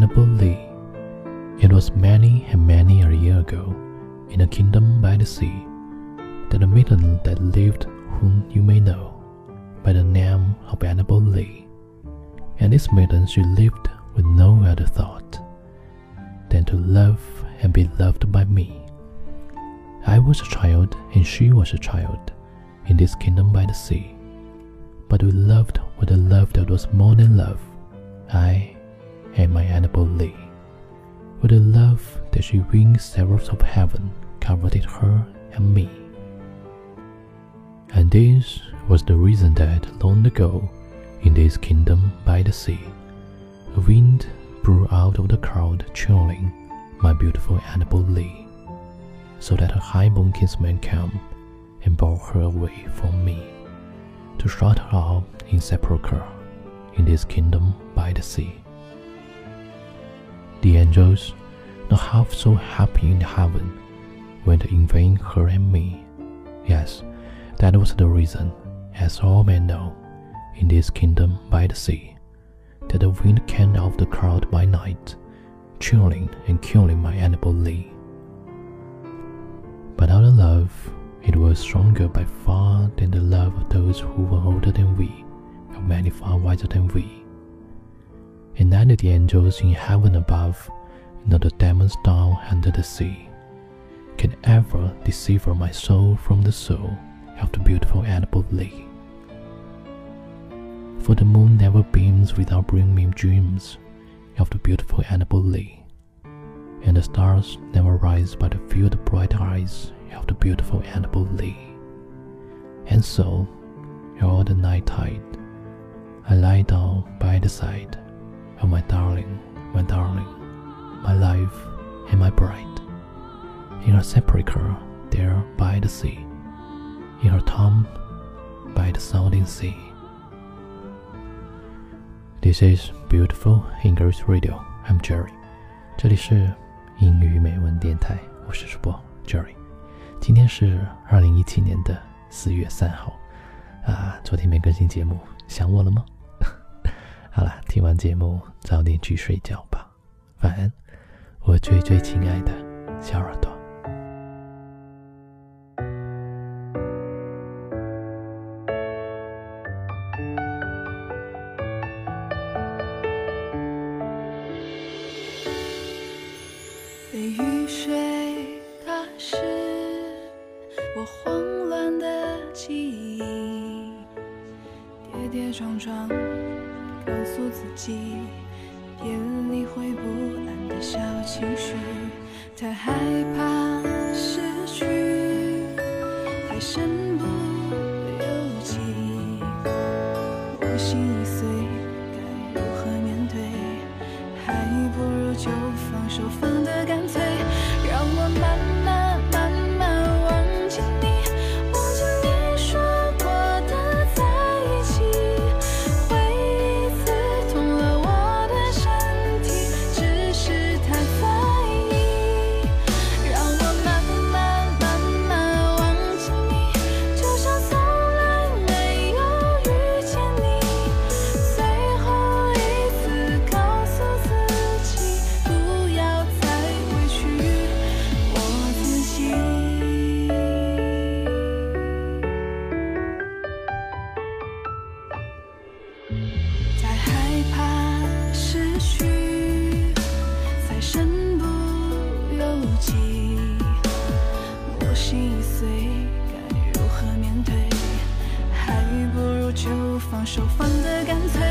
Annabel Lee. It was many and many a year ago, in a kingdom by the sea, that a maiden that lived whom you may know by the name of Annabel Lee. And this maiden she lived with no other thought than to love and be loved by me. I was a child and she was a child in this kingdom by the sea, but we loved with a love that was more than love. I and my Annabel Lee. With a love that she wings seraph of heaven comforted her and me. And this was the reason that long ago, in this kingdom by the sea, a wind blew out of the crowd chilling my beautiful Annabel Lee, so that a high-born kinsman came and bore her away from me, to shut her up in sepulchre in this kingdom by the sea. The angels, not half so happy in heaven, went in vain her and me. Yes, that was the reason, as all men know, in this kingdom by the sea, that the wind came out of the crowd by night, chilling and killing my Annabel Lee. But our love, it was stronger by far than the love of those who were older than we, and many far wiser than we and neither the angels in heaven above, nor the demons down under the sea, can ever deceive my soul from the soul of the beautiful Annabel Lee. For the moon never beams without bringing me dreams of the beautiful Annabel Lee, and the stars never rise but to fill the bright eyes of the beautiful Annabel Lee. And so, all the night tide, I lie down by the side Oh, my darling, my darling, my life and my bride. In her sepulchre there by the sea, in her tomb by the sounding sea. This is beautiful English radio. I'm Jerry. 这里是英语美文电台，我是主播 Jerry。今天是二零一七年的四月三号，啊，昨天没更新节目，想我了吗？ 好了，听完节目早点去睡觉吧，晚安，我最最亲爱的小耳朵。被雨水打湿我慌乱的记忆，跌跌撞撞。告诉自己，别理会不安的小情绪，太害怕失去，太身不由己。我心已碎，该如何面对？还不如就放手放。放手放得干脆。